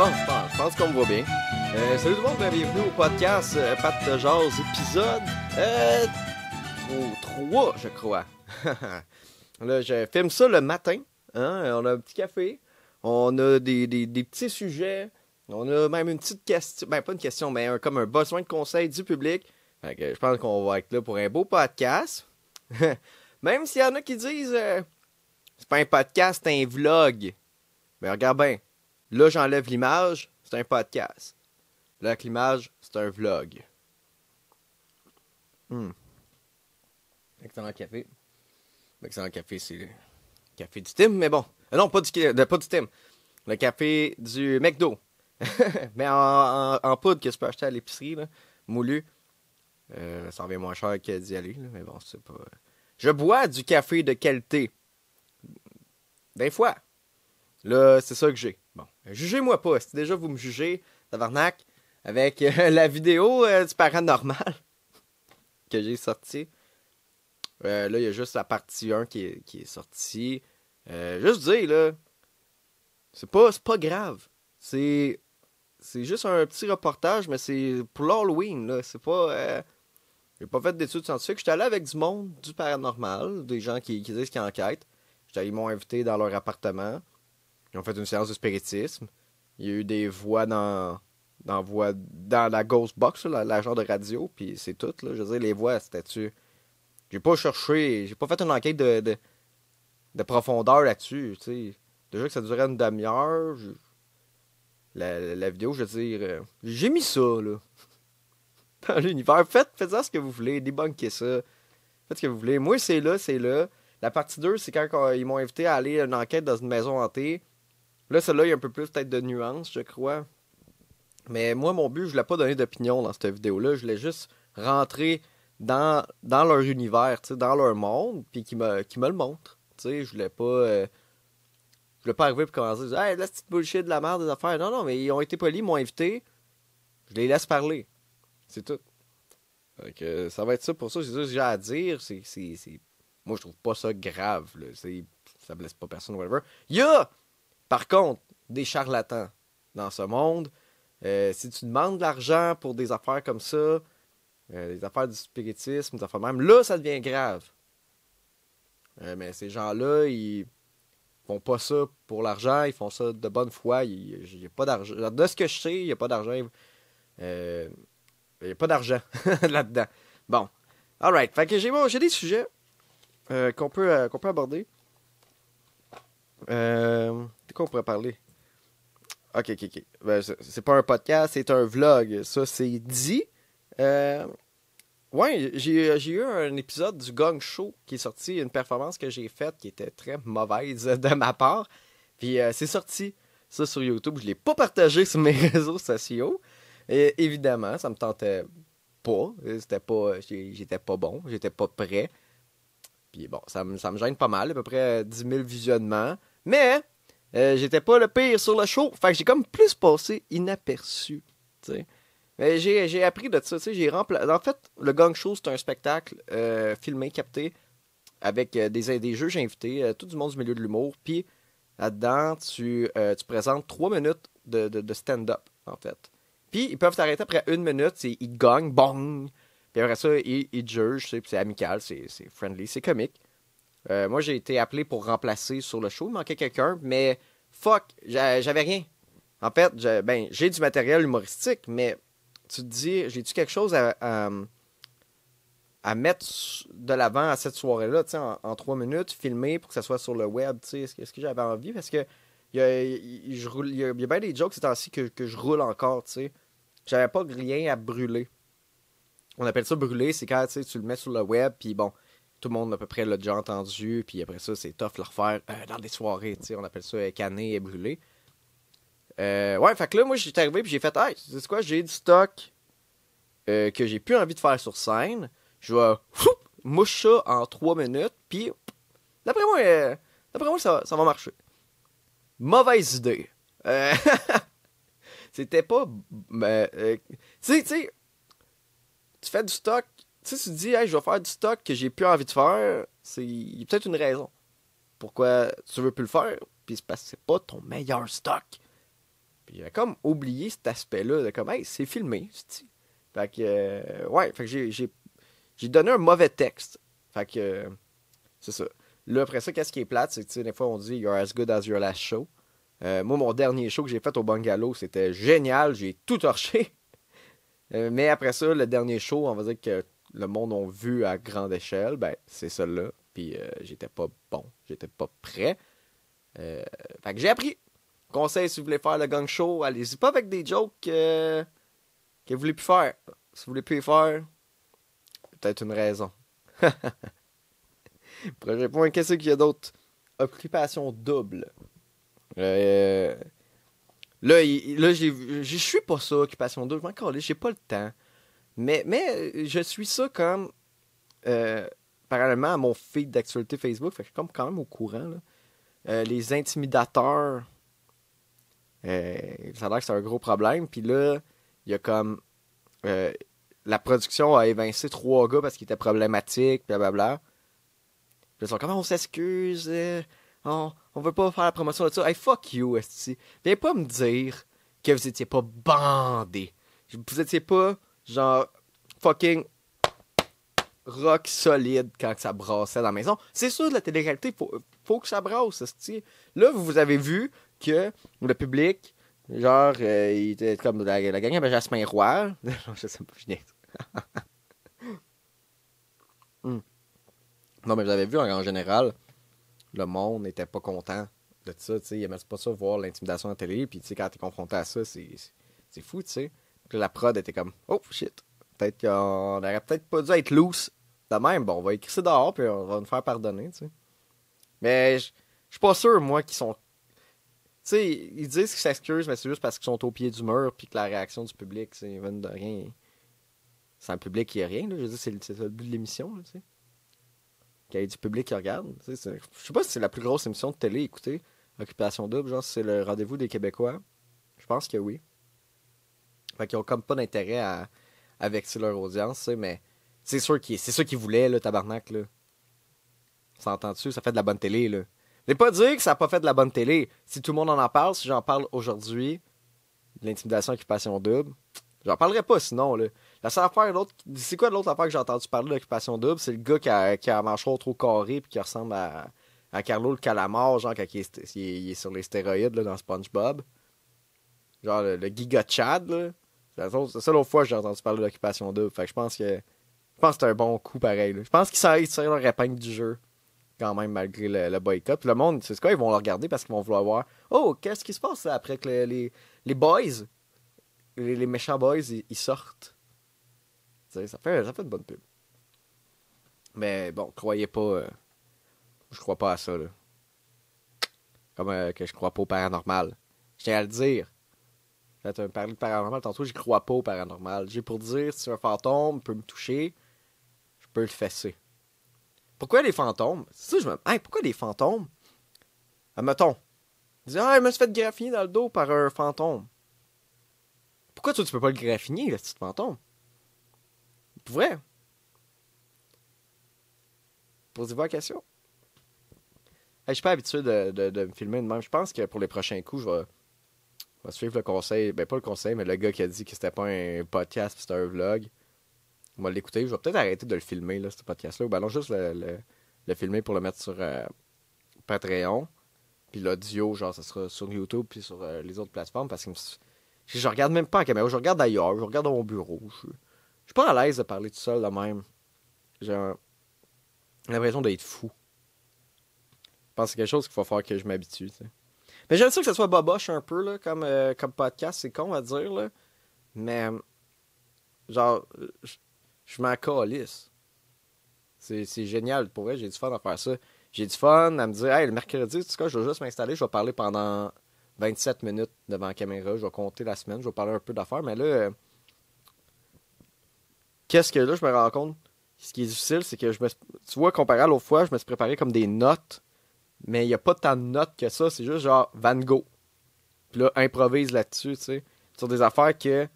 Bon, je pense, qu'on me voit bien. Euh, salut tout le monde, bienvenue au podcast euh, Pat de Jazz, épisode euh, 3, je crois. Là, je filme ça le matin. Hein? On a un petit café. On a des, des, petits sujets. On a même une petite question. Ben, pas une question, mais comme un besoin de conseil du public. Fait que je pense qu'on va être là pour un beau podcast. même s'il y en a qui disent euh, c'est pas un podcast, c'est un vlog. Ben, regarde bien. Là, j'enlève l'image, c'est un podcast. Là, avec l'image, c'est un vlog. Hum. Excellent café. Excellent café, c'est le café du Tim, mais bon. Euh, non, pas du, pas du Tim. Le café du McDo. mais en, poudre que je peux acheter à l'épicerie, moulu. Euh, ça revient moins cher que d'y aller, mais bon, c'est pas. Je bois du café de qualité. Des fois. Là, c'est ça que j'ai. Jugez-moi pas. Si déjà vous me jugez, tabarnak, avec euh, la vidéo euh, du paranormal que j'ai sorti. Euh, là, il y a juste la partie 1 qui est, qui est sortie. juste dire, là, c'est pas, pas grave. C'est c'est juste un petit reportage, mais c'est pour l'Halloween, là. C'est pas. J'ai pas fait d'études scientifiques. J'étais allé avec du monde du paranormal, des gens qui, qui disent qu'ils enquêtent. Ils m'ont invité dans leur appartement. Ils ont fait une séance de spiritisme. Il y a eu des voix dans, dans, voix, dans la Ghost Box, la, genre de radio, puis c'est tout. Là. Je veux dire, les voix, c'était-tu? J'ai pas cherché, j'ai pas fait une enquête de, de, de profondeur là-dessus. Déjà que ça durait une demi-heure. La, la, vidéo, je veux dire. Euh, j'ai mis ça, là. Dans l'univers. Faites, faites ça ce que vous voulez, débunkez ça. Faites ce que vous voulez. Moi, c'est là, c'est là. La partie 2, c'est quand ils m'ont invité à aller à une enquête dans une maison hantée. Là, celle-là, il y a un peu plus peut-être de nuances, je crois. Mais moi, mon but, je voulais pas donner d'opinion dans cette vidéo-là. Je voulais juste rentrer dans, dans leur univers, dans leur monde, puis qui me, me le montrent. Je voulais pas. Euh, je voulais pas arriver pour commencer à dire Hey, là, c'est bullshit de la merde des affaires. Non, non, mais ils ont été polis, ils m'ont invité. Je les laisse parler. C'est tout. Donc, ça va être ça pour ça. C'est ça que j'ai à dire. C'est, Moi, je trouve pas ça grave. Là. Ça blesse pas personne, whatever. Il par contre, des charlatans dans ce monde. Euh, si tu demandes de l'argent pour des affaires comme ça, euh, des affaires du spiritisme, des affaires même, là, ça devient grave. Euh, mais ces gens-là, ils font pas ça pour l'argent, ils font ça de bonne foi. Il n'y a pas d'argent. De ce que je sais, il n'y a pas d'argent. il n'y a pas d'argent là-dedans. Bon. Alright. Fait que j'ai des sujets qu'on peut, peut aborder. Euh, de quoi on pourrait parler? Ok, ok, ok. Ben, c'est pas un podcast, c'est un vlog. Ça, c'est dit. Euh, ouais, j'ai eu un épisode du Gong Show qui est sorti, une performance que j'ai faite qui était très mauvaise de ma part. Puis euh, c'est sorti, ça sur YouTube. Je l'ai pas partagé sur mes réseaux sociaux. Et évidemment, ça me tentait pas. C'était pas. J'étais pas bon, j'étais pas prêt. Puis bon, ça me, ça me gêne pas mal, à peu près 10 000 visionnements. Mais euh, j'étais pas le pire sur le show. Fait que j'ai comme plus passé inaperçu. Mais j'ai appris de ça. J'ai En fait, le Gang Show, c'est un spectacle euh, filmé, capté, avec euh, des, des juges invités, tout du monde du milieu de l'humour. Puis là-dedans, tu, tu présentes trois minutes de, de, stand-up, en fait. Puis ils peuvent t'arrêter après une minute, ils gagnent, bong! Puis après ça, ils, ils jugent, c'est amical, c'est friendly, c'est comique. Euh, moi, j'ai été appelé pour remplacer sur le show. Il manquait quelqu'un, mais fuck, j'avais rien. En fait, ben, j'ai du matériel humoristique, mais tu te dis, j'ai-tu quelque chose à, à, mettre de l'avant à cette soirée-là, en, en, trois minutes, filmer pour que ça soit sur le web, est-ce que, que j'avais envie? Parce que il y a, y a, bien des jokes ces temps-ci que, que, je roule encore, tu sais. J'avais pas rien à brûler. On appelle ça brûler, c'est quand tu le mets sur le web, puis bon, tout le monde à peu près l'a déjà entendu, puis après ça, c'est tough le refaire euh, dans des soirées, tu sais, on appelle ça euh, et brûler. Euh, ouais, fait que là, moi, j'étais arrivé, puis j'ai fait, hey, c'est quoi, j'ai du stock que j'ai plus envie de faire sur scène. Je vais mouche ça en trois minutes, puis d'après moi, d'après moi, ça, ça va marcher. Mauvaise idée. C'était pas. tu sais, tu sais, tu fais du stock si tu dis, hey, je vais faire du stock que j'ai plus envie de faire, c'est y a peut-être une raison. Pourquoi tu veux plus le faire, puis c'est parce que c'est pas ton meilleur stock. Puis j'avais comme oublié cet aspect-là de comme, hey, c'est filmé, Fait que, euh, ouais, fait que j'ai, donné un mauvais texte. Fait que, c'est ça. Là, après ça, qu'est-ce qui est plate, c'est que, des fois, on dit You're as good as your last show. Euh, moi, mon dernier show que j'ai fait au bungalow, c'était génial. J'ai tout torché. Euh, mais après ça, le dernier show, on va dire que le monde a vu à grande échelle. Ben, c'est celle-là. Puis euh, j'étais pas bon. J'étais pas prêt. fait que j'ai appris. Conseil, si vous voulez faire le gang show, allez-y pas avec des jokes que vous voulez plus faire. Si vous voulez plus faire, peut-être une raison. Projet point, qu'est-ce qu'il y a d'autre? Occupation double. Euh, là, là je suis pas ça, occupation double. Encore j'ai pas le temps. Mais, mais je suis ça comme euh, parallèlement à mon feed d'actualité Facebook. Je suis comme quand même au courant. Euh, les intimidateurs, euh, ça a l'air que c'est un gros problème. Puis là, il y a comme. la production a évincé trois gars parce qu'ils étaient problématiques, blablabla. Puis ils sont comme, on s'excuse, on, on veut pas faire la promotion de ça. Hey, fuck you, esti. Viens pas me dire que vous étiez pas bandé. Vous étiez pas, genre, fucking rock solide quand ça brassait dans la maison. C'est sûr, la télé-réalité, faut, faut que ça brasse. Là, vous avez vu que le public, genre, euh, il était comme la, la gang avait Jasmin Roy. je sais pas, je hmm. Non, mais vous avez vu, en général, le monde n'était pas content de ça, tu sais. Ils aimaient pas ça voir l'intimidation à la télé, puis tu sais, quand t'es confronté à ça, c'est fou, tu sais. La prod était comme, oh shit, peut-être qu'on aurait peut-être pas dû être loose de même. Bon, on va écrire ça dehors, puis on va nous faire pardonner, tu sais. Mais je suis pas sûr, moi, qu'ils sont. Tu sais, ils disent qu'ils s'excusent, mais c'est juste parce qu'ils sont au pied du mur, puis que la réaction du public, c'est de rien. C'est un public qui a rien, là. Je veux dire, c'est, c'est le but de l'émission, tu sais qu'il y ait du public qui regarde. Je sais pas si c'est la plus grosse émission de télé écoutez, Occupation Double, genre c'est le rendez-vous des Québécois. Je pense que oui. Fait qu'ils ont comme pas d'intérêt à, à vexer leur audience, mais c'est sûr qu'ils qu'ils voulaient, le tabarnak, là. S'entend-tu? Ça fait de la bonne télé, là. Mais pas dire que ça n'a pas fait de la bonne télé. Si tout le monde en en parle, si j'en parle aujourd'hui, l'intimidation occupation double, j'en parlerai pas sinon, là. La seule affaire, l'autre. C'est quoi l'autre affaire que j'ai entendu parler d'occupation double? C'est le gars qui a, qui a trop carré puis qui ressemble à, à Carlo le calamar, genre quand il est, est, sur les stéroïdes là, dans SpongeBob. Genre le, Giga Chad, là. C'est la seule fois que j'ai entendu parler d'occupation double. Fait que je pense que. Je pense que c'est un bon coup pareil. Je pense qu'il s'est leur épingle du jeu. Quand même, malgré le, boycott. Le monde, c'est quoi, ils vont le regarder parce qu'ils vont vouloir voir. Oh, qu'est-ce qui se passe après que les, les, boys, les, méchants boys, ils sortent ça fait, ça fait une bonne pub. Mais bon, croyez pas. Euh, je crois pas à ça, là. Comme euh, que je crois pas au paranormal. Je à le dire. J'ai un parler de paranormal tantôt, je crois pas au paranormal. J'ai pour dire si un fantôme peut me toucher, je peux le fesser. Pourquoi les fantômes? C'est ça, je me. Hey, pourquoi les fantômes? Admettons. Dis, ah, il me suis fait graffiner dans le dos par un fantôme. Pourquoi toi, tu peux pas le graffiner, le petit fantôme? Pour vrai? Posez-vous la question. je suis pas habitué de, de, me filmer de même. Je pense que pour les prochains coups, je vais, suivre le conseil. Ben, pas le conseil, mais le gars qui a dit que c'était pas un podcast, c'était un vlog. On va l'écouter. Je vais peut-être arrêter de le filmer, là, ce podcast-là. Ou ben non, juste le, le, filmer pour le mettre sur euh, Patreon. Puis l'audio, genre, ça sera sur YouTube puis sur euh, les autres plateformes parce que je regarde même pas en caméra. Je regarde ailleurs. Je regarde dans mon bureau. Je, suis pas à l'aise de parler tout seul de même. J'ai l'impression d'être fou. Je pense que c'est quelque chose qu'il faut faire que je m'habitue. Mais j'aime ça que ce soit boboche un peu là, comme, euh, comme podcast, c'est con à dire. Là. Mais genre, je m'en calisse. C'est génial. Pour vrai, j'ai du fun à faire ça. J'ai du fun à me dire, hey, le mercredi, tu sais je vais juste m'installer, je vais parler pendant 27 minutes devant la caméra, je vais compter la semaine, je vais parler un peu d'affaires, mais là, euh, Qu'est-ce que là, je me rends compte, ce qui est difficile, c'est que je me, tu vois, comparé à l'autre fois, je me suis préparé comme des notes, mais il n'y a pas tant de notes que ça, c'est juste genre Van Gogh. Puis là, improvise là-dessus, tu sais, sur des affaires que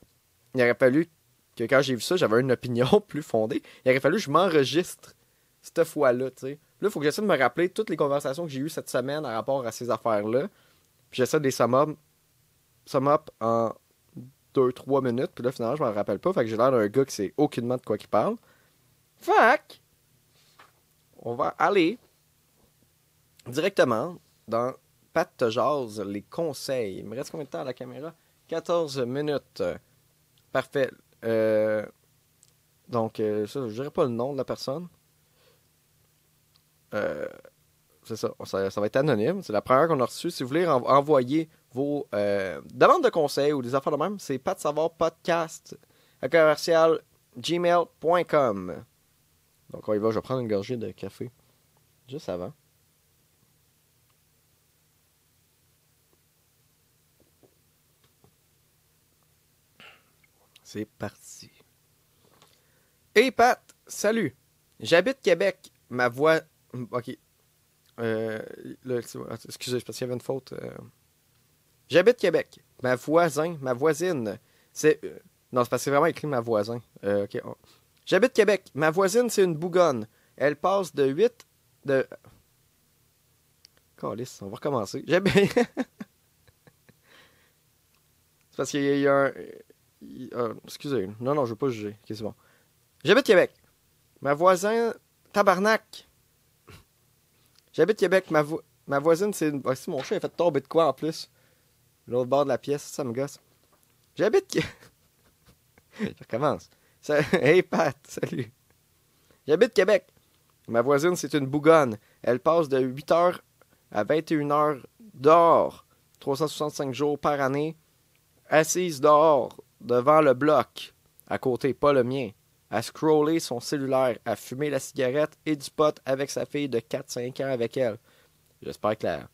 il aurait fallu que quand j'ai vu ça, j'avais une opinion plus fondée. Il aurait fallu que je m'enregistre cette fois-là, tu sais. Là, il faut que j'essaie de me rappeler toutes les conversations que j'ai eues cette semaine à rapport à ces affaires-là. Puis j'essaie de les summum sum up en 2-3 minutes. Puis là, finalement, je m'en rappelle pas. Fait que j'ai l'air d'un gars qui sait aucunement de quoi il parle. Fait on va aller directement dans Pat te les conseils. Il me reste combien de temps à la caméra? 14 minutes. Parfait. Euh, donc, euh, ça, je dirais pas le nom de la personne. Euh, c'est ça, ça, va être anonyme. C'est la première qu'on a reçue. Si vous voulez envoyer vos demandes de conseils ou des affaires de même, c'est pas savoir podcast à commercial gmail.com. Donc, on y va. Je vais prendre une gorgée de café juste avant. C'est parti. Hey Pat, salut. J'habite Québec. Ma voix. Ok. Euh, excusez, parce qu'il y avait une faute. Euh. J'habite Québec. Ma voisin, ma voisine, c'est. Euh, non, c'est parce que c'est vraiment écrit ma voisin. ok. J'habite Québec. Ma voisine, c'est une bougonne. Elle passe de 8 de. Calice, on va recommencer. J'habite. c'est parce qu'il y a un. Euh, excusez, non, non, je veux pas juger. Ok, c'est bon. J'habite Québec. Ma voisine. Tabarnak. J'habite Québec. Ma, ma voisine, c'est. Ah, si mon chat a fait tomber de quoi en plus? L'autre bord de la pièce, ça me gosse. J'habite. je recommence. Hey Pat, salut. J'habite Québec. Ma voisine, c'est une bougonne. Elle passe de 8h à 21h dehors, 365 jours par année, assise dehors, devant le bloc, à côté, pas le mien, à scroller son cellulaire, à fumer la cigarette et du pot avec sa fille de 4-5 ans avec elle. J'espère que là...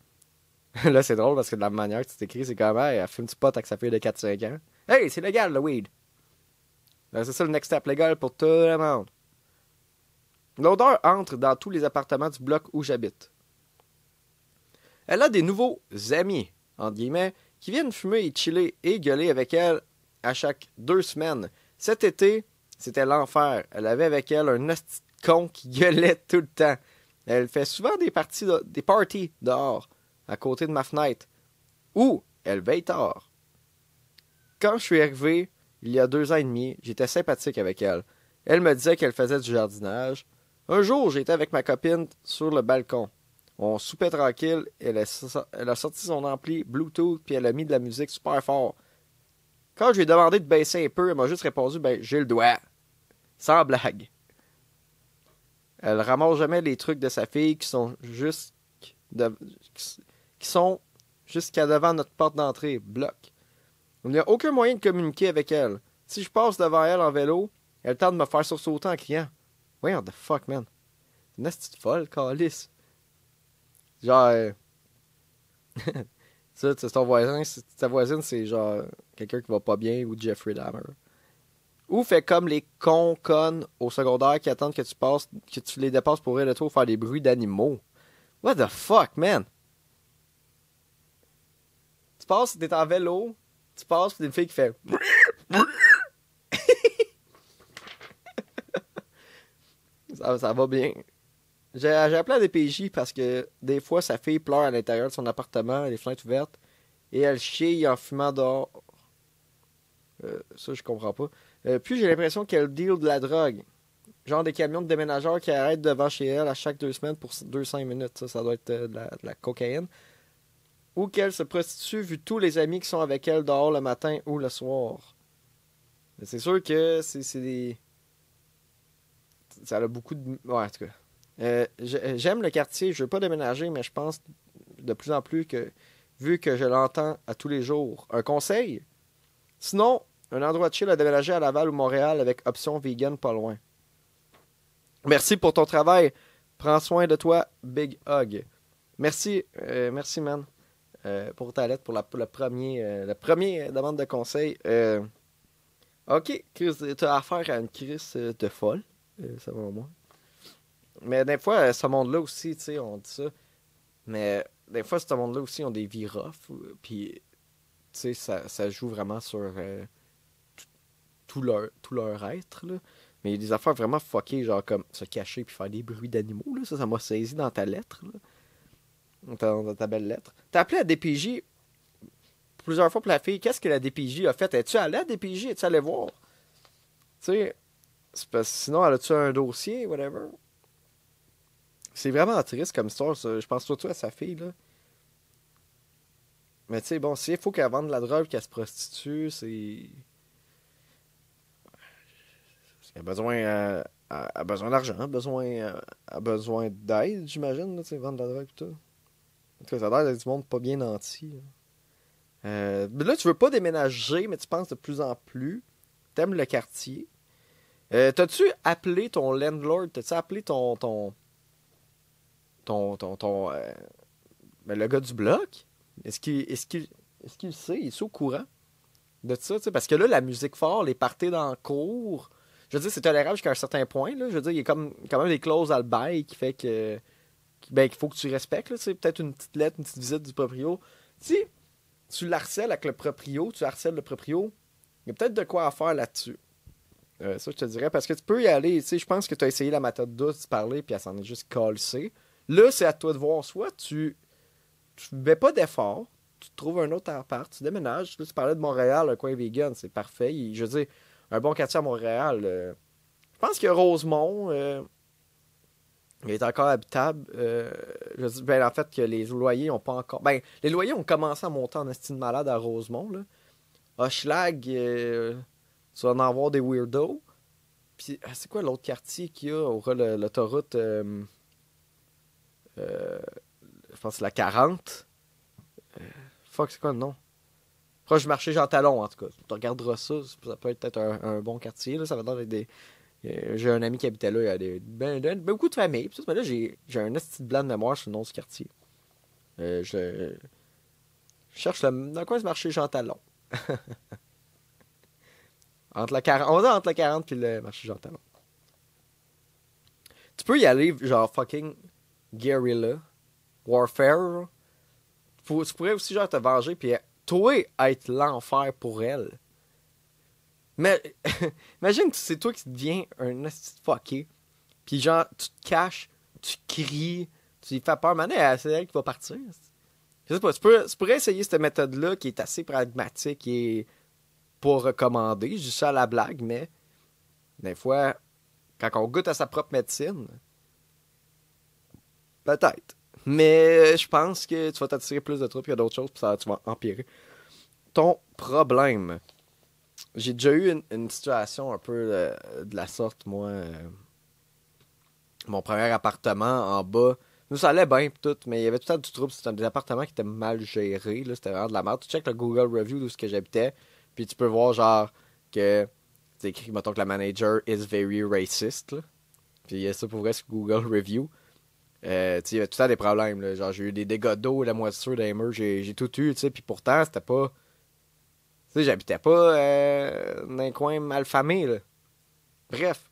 là, c'est drôle parce que de la manière que tu t'écris, c'est quand même, elle fume du pot avec sa fille de 4-5 ans. Hey, c'est légal, le weed! c'est ça le next step légal pour tout le monde. L'odeur entre dans tous les appartements du bloc où j'habite. Elle a des nouveaux amis, entre guillemets, qui viennent fumer et chiller et gueuler avec elle à chaque deux semaines. Cet été, c'était l'enfer. Elle avait avec elle un hostie con qui gueulait tout le temps. Elle fait souvent des parties, des parties dehors, à côté de ma fenêtre, ou elle veille tard. Quand je suis arrivé, il y a deux ans et demi, j'étais sympathique avec elle. Elle me disait qu'elle faisait du jardinage. Un jour, j'étais avec ma copine sur le balcon. On soupait tranquille, elle a sorti son ampli Bluetooth puis elle a mis de la musique super fort. Quand je lui ai demandé de baisser un peu, elle m'a juste répondu Ben, j'ai le doigt. Sans blague. Elle ramasse jamais les trucs de sa fille qui sont juste. qui sont jusqu'à devant notre porte d'entrée. Bloc. Il n'y a aucun moyen de communiquer avec elle. Si je passe devant elle en vélo, elle tente de me faire sursauter en criant. What the fuck, man? C'est une petite folle, calice. Genre. C'est ton voisin, ta voisine, c'est genre quelqu'un qui va pas bien ou Jeffrey Dahmer. Ou fait comme les cons connes au secondaire qui attendent que tu passes, que tu les dépasses pour aller faire des bruits d'animaux. What the fuck, man? Tu passes, t'es en vélo, tu passes, pis une fille qui fait. ça va bien. J'ai appelé à des PJ parce que des fois, sa fille pleure à l'intérieur de son appartement, les fenêtres ouvertes, et elle chie en fumant dehors. Euh, ça, je comprends pas. Euh, puis j'ai l'impression qu'elle deal de la drogue. Genre des camions de déménageurs qui arrêtent devant chez elle à chaque deux semaines pour 200 minutes. Ça, ça doit être euh, de, la, cocaïne. Ou qu'elle se prostitue vu tous les amis qui sont avec elle dehors le matin ou le soir. C'est sûr que c'est des. Ça a beaucoup de. Ouais, en tout cas. Euh, j'aime le quartier, je veux pas déménager, mais je pense de plus en plus que, vu que je l'entends à tous les jours, un conseil? Sinon, un endroit de chill à déménager à Laval ou Montréal avec option vegan pas loin. Merci pour ton travail. Prends soin de toi. Big hug. Merci, euh, merci, man, euh, pour ta lettre, pour la, la première demande de conseil. ok, Chris, tu as affaire à une crise de folle. Mais des fois, ce monde-là aussi, tu sais, on dit ça. Mais des fois, ce monde-là aussi ont des vies rough. Puis, tu sais, ça, ça, joue vraiment sur euh, tout, leur, être. Là. Mais il y a des affaires vraiment fuckées, genre comme se cacher puis faire des bruits d'animaux. Là. Ça, ça m'a saisi dans ta lettre. Là. Dans, ta, belle lettre. T'as appelé à DPJ. plusieurs fois pour la fille, qu'est-ce que la DPJ a fait? Es-tu allé à la DPJ? Es-tu allé voir? Tu sais, sinon, elle a-tu un dossier, whatever? C'est vraiment triste comme histoire, Je pense surtout à sa fille, là. Mais tu sais, bon, s'il faut qu'elle vende de la drogue qu'elle se prostitue, c'est. Elle a besoin, euh, a besoin d'argent, besoin, euh, a besoin d'aide, j'imagine, là, vendre de la drogue et tout. En tout cas, ça a l'air du monde pas bien nanti. Euh, là, tu veux pas déménager, mais tu penses de plus en plus. T'aimes le quartier. Euh, T'as-tu appelé ton landlord? T'as-tu appelé ton. ton. Ton. ton. ton euh, ben, le gars du bloc? Est-ce qu'il est qu'il est qu'il sait? Il est au courant de ça? Parce que là, la musique forte, les parties dans le cours. Je veux dire, c'est tolérable jusqu'à un certain point. Là. Je veux dire, il y a comme, quand même des clauses à le bail qui fait que. Ben, qu'il faut que tu respectes. C'est peut-être une petite lettre, une petite visite du proprio. Si tu l'harcèles avec le proprio, tu harcèles le proprio, il y a peut-être de quoi à faire là-dessus. Euh, ça, je te dirais, parce que tu peux y aller. Je pense que tu as essayé la méthode douce de parler, puis elle s'en est juste calcée. Là, c'est à toi de voir. Soit tu tu mets pas d'effort, tu trouves un autre appart, tu déménages. Là, tu parlais de Montréal, un coin vegan, c'est parfait. je veux dire, un bon quartier à Montréal. Euh, je pense que Rosemont euh, est encore habitable. je dis, ben, en fait, que les loyers ont pas encore. Ben, les loyers ont commencé à monter en estime malade à Rosemont. Là. Hochelag, tu vas en avoir des weirdos. Puis, ah, c'est quoi l'autre quartier qu'il y a au l'autoroute euh, euh, Je pense la 40. Euh, fuck, c'est quoi le nom? Proche du marché Jean Talon, en tout cas. Tu regarderas ça. Ça peut être peut-être un, bon quartier. Là. Ça va avec des. J'ai un ami qui habitait là, il y a des, ben, beaucoup de familles. là, j'ai un petit blanc de mémoire sur le nom du quartier. je, je, cherche le, dans quoi ce marché Jean Talon. Entre la 40, on va entre la 40 et le marché Jean Talon. Tu peux y aller, genre fucking guerrilla, warfare. tu pourrais aussi, genre, te venger, puis toi, être l'enfer pour elle. Mais, imagine que c'est toi qui deviens un fucké. Puis genre, tu te caches, tu cries, tu lui fais peur. Maintenant, c'est elle qui va partir. Je sais pas, tu, tu pourrais essayer cette méthode-là qui est assez pragmatique et pas recommandé. Je dis ça à la blague, mais des fois, quand on goûte à sa propre médecine, peut-être. Mais je pense que tu vas t'attirer plus de trucs qu'il y a d'autres choses, puis ça, tu vas empirer ton problème. J'ai déjà eu une, situation un peu de, la sorte, moi. Euh, mon premier appartement en bas. Nous, ça allait bien, tout, mais il y avait tout le temps du trouble. C'était des appartements qui étaient mal gérés. C'était vraiment de la merde. Tu check le Google Review d'où ce que j'habitais. Puis tu peux voir, genre, que c'est écrit, mettons que la manager is very racist. Là. Puis il y a ça pour vrai sur Google Review. Euh, il y avait tout le temps des problèmes. Là. Genre, j'ai eu des dégâts d'eau, la moisissure des murs, j'ai tout eu, tu. Puis pourtant, c'était pas. Tu sais, j'habitais pas euh, dans un coin malfamé, là. Bref.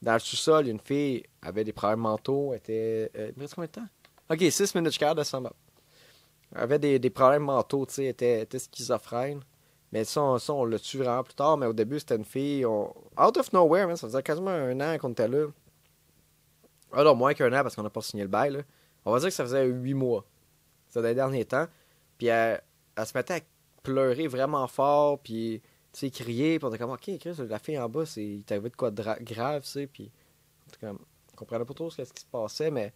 Dans le sous-sol, une fille avait des problèmes mentaux, était. Euh, il combien de temps? Ok, 6 minutes, je de ça. Elle avait des, des problèmes mentaux, tu sais, était, était schizophrène. Mais ça, on, l'a tué vraiment plus tard. Mais au début, c'était une fille. Out of nowhere, ça faisait quasiment un an qu'on était là. Alors, moins qu'un an parce qu'on n'a pas signé le bail. On va dire que ça faisait huit mois. C'était dans les derniers temps. Puis elle, se mettait à pleurer vraiment fort. Puis, tu sais, crier. Puis on était comme, ok, la fille en bas, il t'avait de quoi de grave, tu sais. Puis, on comprenait pas trop ce qui se passait, mais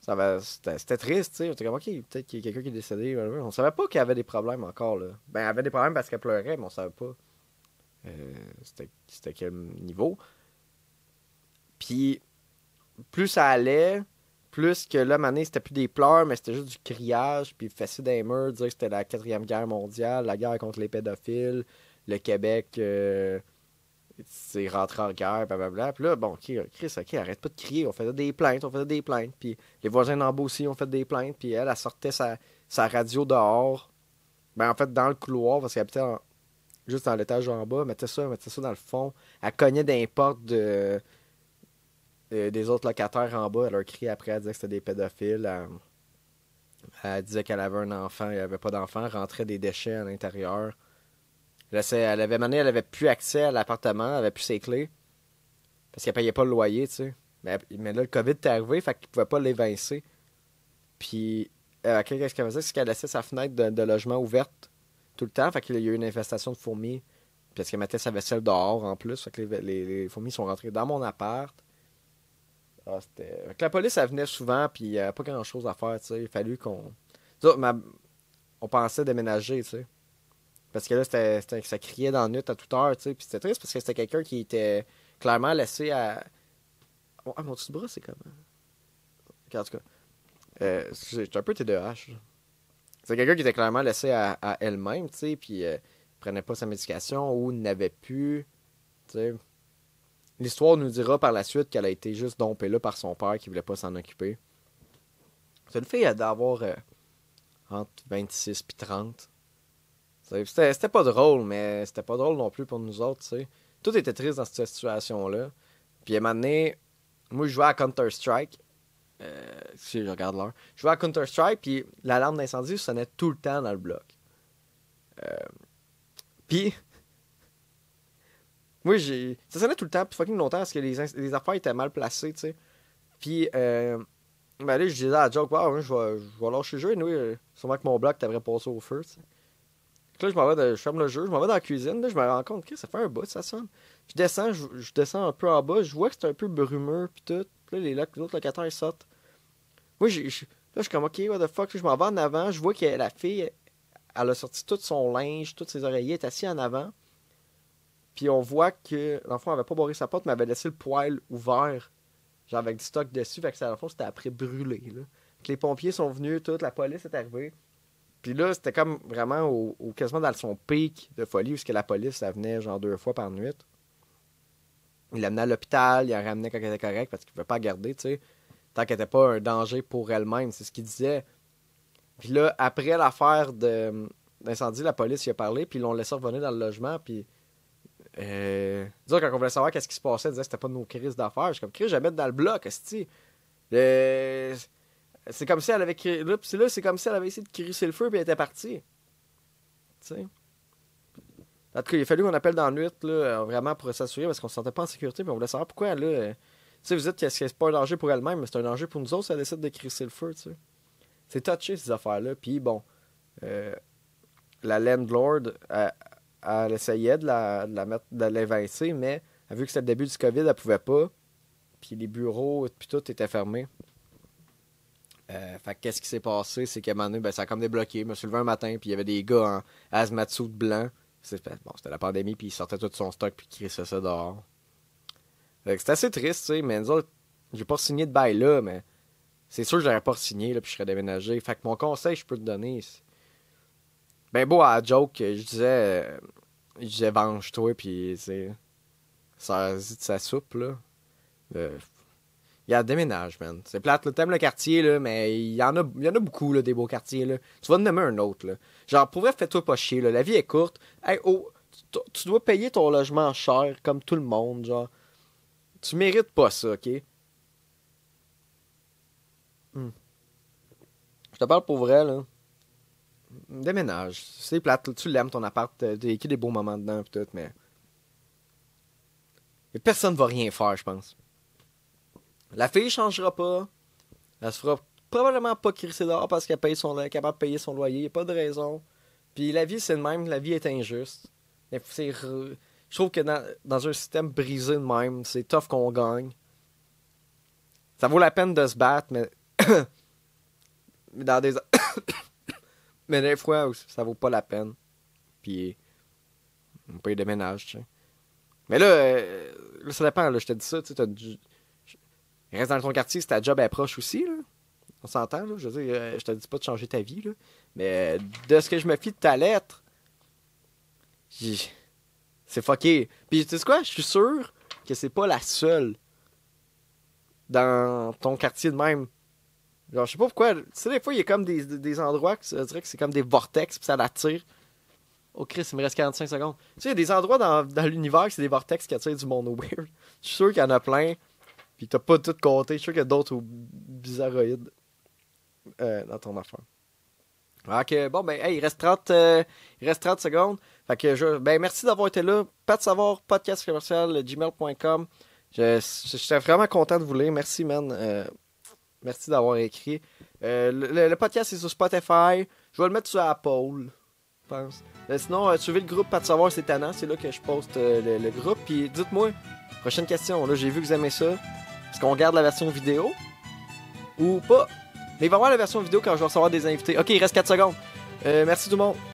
c'était triste, tu sais. J'étais comme, OK, peut-être qu'il y a quelqu'un qui est décédé. On savait pas qu'il y avait des problèmes encore, là. Ben, elle avait des problèmes parce qu'elle pleurait, mais on savait pas euh, c'était quel niveau. Puis, plus ça allait, plus que là, année, c'était plus des pleurs, mais c'était juste du criage, puis fessé des murs, dire que c'était la quatrième guerre mondiale, la guerre contre les pédophiles, le Québec... Euh, c'est rentré en guerre, blablabla. Puis là, bon, Chris, OK, arrête pas de crier. On faisait des plaintes, on faisait des plaintes. Puis les voisins d'en aussi ont fait des plaintes. Puis elle, elle sortait sa, radio dehors. Ben, en fait, dans le couloir, parce qu'elle habitait juste dans l'étage en bas. mettait ça, mettait ça dans le fond. Elle cognait des de, des autres locataires en bas. Elle leur criait après, elle disait que c'était des pédophiles. Elle, disait qu'elle avait un enfant, il n'y avait pas d'enfant. rentrait des déchets à l'intérieur elle avait mané, elle avait plus accès à l'appartement, elle avait plus ses clés. Parce qu'elle payait pas le loyer, tu sais. Mais, là, le COVID est arrivé, fait qu'il pouvait pas l'évincer. Puis, euh, qu'est-ce qu'elle faisait? C'est qu'elle laissait sa fenêtre de, logement ouverte tout le temps. Fait qu'il y a eu une infestation de fourmis. Parce qu'elle mettait sa vaisselle dehors en plus. Fait que les fourmis sont rentrées dans mon appart. Ah, la police, venait souvent, puis il n'y avait pas grand-chose à faire, tu sais. Il fallu qu'on... Ma- On pensait déménager, tu sais. Parce que là, c'était, ça criait dans la nuit à toute heure, tu sais. Puis c'était triste parce que c'était quelqu'un qui était clairement laissé à... Oh, ah, mon de bras, c'est comment? En tout cas, euh, un peu TDAH. C'est quelqu'un qui était clairement laissé à, elle-même, tu sais, puis euh, prenait pas sa médication ou n'avait plus. L'histoire nous dira par la suite qu'elle a été juste dompée là par son père qui voulait pas s'en occuper. C'est une fille d'avoir euh, entre 26 puis 30. Tu sais, C'était c'était pas drôle, mais c'était pas drôle non plus pour nous autres, tu sais. Tout était triste dans cette situation-là. Puis à un moment donné, moi je jouais à Counter-Strike. Euh, si je regarde l'heure. Je jouais à Counter-Strike, puis l'alarme d'incendie sonnait tout le temps dans le bloc. Euh, puis, moi, j'ai. Ça sonnait tout le temps, puis fucking longtemps, parce que les, les affaires étaient mal placées, tu sais. Puis, euh, ben là, je disais à la joke, wow, je vais, je vais lâcher le jeu, et oui, sûrement que mon bloc t'aurait passé au feu, tu Là, je m'en vais, de- je ferme le jeu, je m'en vais dans la cuisine, là, je me rends compte que ça fait un bout, ça sonne. Je descends, je, descends un peu en bas, je vois que c'est un peu brumeux, puis tout. Puis là, les, autres locataires, sortent. Moi, j'ai- là, je suis comme, ok, what the fuck, je m'en vais en avant, je vois que la fille, elle a sorti tout son linge, toutes ses oreillers, elle est assise en avant. Puis on voit que l'enfant avait pas barré sa porte, mais avait laissé le poêle ouvert, genre avec du stock dessus, fait que ça, le fond, c'était après brûlé. Que les pompiers sont venus, toute la police est arrivée. Puis là, c'était comme vraiment au, quasiment dans son pic de folie, puisque la police, ça venait genre deux fois par nuit. Il l'amenait à l'hôpital, il la ramenait quand elle était correcte, parce qu'il ne pouvait pas la garder, tu sais. Tant qu'elle n'était pas un danger pour elle-même, c'est ce qu'il disait. Puis là, après l'affaire d'incendie, la police y a parlé, puis ils l'ont laissé revenir dans le logement, puis... Euh, quand on voulait savoir qu'est-ce qui se passait, ils disaient que c'était pas de nos crises d'affaires. Je suis comme, Chris, j'habite dans le bloc. Le- C'est comme si elle avait créé. Là, c'est là, c'est comme si elle avait essayé de crisser le feu, puis elle était partie. Tu sais. En tout cas, il a fallu qu'on appelle dans nuit, là, euh, vraiment pour s'assurer, parce qu'on se sentait pas en sécurité, puis on voulait savoir pourquoi, là. euh, Tu sais, vous dites que c'est pas un danger pour elle-même, mais c'est un danger pour nous autres, si elle décide de crisser le feu, tu sais. C'est touché, ces affaires-là. Puis bon, euh, la landlord, elle, essayait de la, de mettre, de l'évincer, mais vu que c'était le début du COVID, elle pouvait pas. Puis les bureaux, puis tout était fermé. Euh, fait que qu'est-ce qui s'est passé, c'est qu'à un moment donné, ben, ça a comme débloqué. Je me suis levé un matin, puis il y avait des gars en hazmat suit blanc. Bon, c'était la pandémie, puis ils sortaient tout son stock, puis ils crissaient ça dehors. C'était assez triste, tu sais, mais nous autres, j'ai pas signé de bail là, mais c'est sûr que j'aurais pas signé, là, puis je serais déménagé. Fait que mon conseil, je peux te donner, ben beau à la joke, je disais, je disais venge-toi, puis ça de sa soupe, là. Il y a déménage, man. C'est plate, là. T'aimes le quartier, là, mais il y en a, y en a beaucoup, là, des beaux quartiers, là. Tu vas en nommer un autre, là. Genre, pour vrai, fais-toi pas chier, là. La vie est courte. Hey, oh, tu, tu dois payer ton logement cher, comme tout le monde, genre. Tu mérites pas ça, ok? Hmm. Je te parle pour vrai, là. Déménage. C'est plate. Tu l'aimes, ton appart. euh, T'as écrit des beaux moments dedans, pis tout, mais. Et personne va rien faire, je pense. La fille changera pas. Elle se fera probablement pas crisser dehors parce qu'elle paye son, est capable de payer son loyer. Y a pas de raison. Puis la vie, c'est le même. La vie est injuste. Je trouve que dans, dans un système brisé de même, c'est tough qu'on gagne. Ça vaut la peine de se battre, mais dans des. mais des fois, ça vaut pas la peine. Puis. On paye des ménages, tu sais. Mais là, euh, là, ça dépend, là, je te dis ça, tu sais, du- Reste dans ton quartier si ta job est proche aussi, là. On s'entend, là. Je veux dire, euh, je te dis pas de changer ta vie, là. Mais euh, de ce que je me fie de ta lettre, c'est fucké. Puis tu sais quoi, je suis sûr que c'est pas la seule dans ton quartier de même. Genre, je sais pas pourquoi. Tu sais, des fois, il y a comme des, des endroits que ça dirait que c'est comme des vortex, puis ça l'attire. Oh Chris, il me reste 45 secondes. Tu sais, il y a des endroits dans, dans l'univers que c'est des vortex qui attirent du monde weird. Je suis sûr qu'il y en a plein. Puis t'as pas tout compté. Je suis sûr qu'il y a d'autres au- bizarroïdes euh, dans ton affaire. Ok, bon, ben, hey, il reste 30, euh, il reste 30 secondes. Fait que je, ben, merci d'avoir été là. Pas de savoir, podcast commercial, gmail.com. Je, je, vraiment content de vous lire. Merci, man. Euh, merci d'avoir écrit. Euh, le, podcast est sur Spotify. Je vais le mettre sur Apple. je pense. Mais sinon, euh, suivez le groupe Pas de savoir, c'est tannant. C'est là que je poste euh, le, groupe. Puis dites-moi, prochaine question. Là, j'ai vu que vous aimez ça. Est-ce qu'on garde la version vidéo? Ou pas? Mais il va y avoir la version vidéo quand je vais recevoir des invités. Ok, il reste 4 secondes. Euh, merci tout le monde.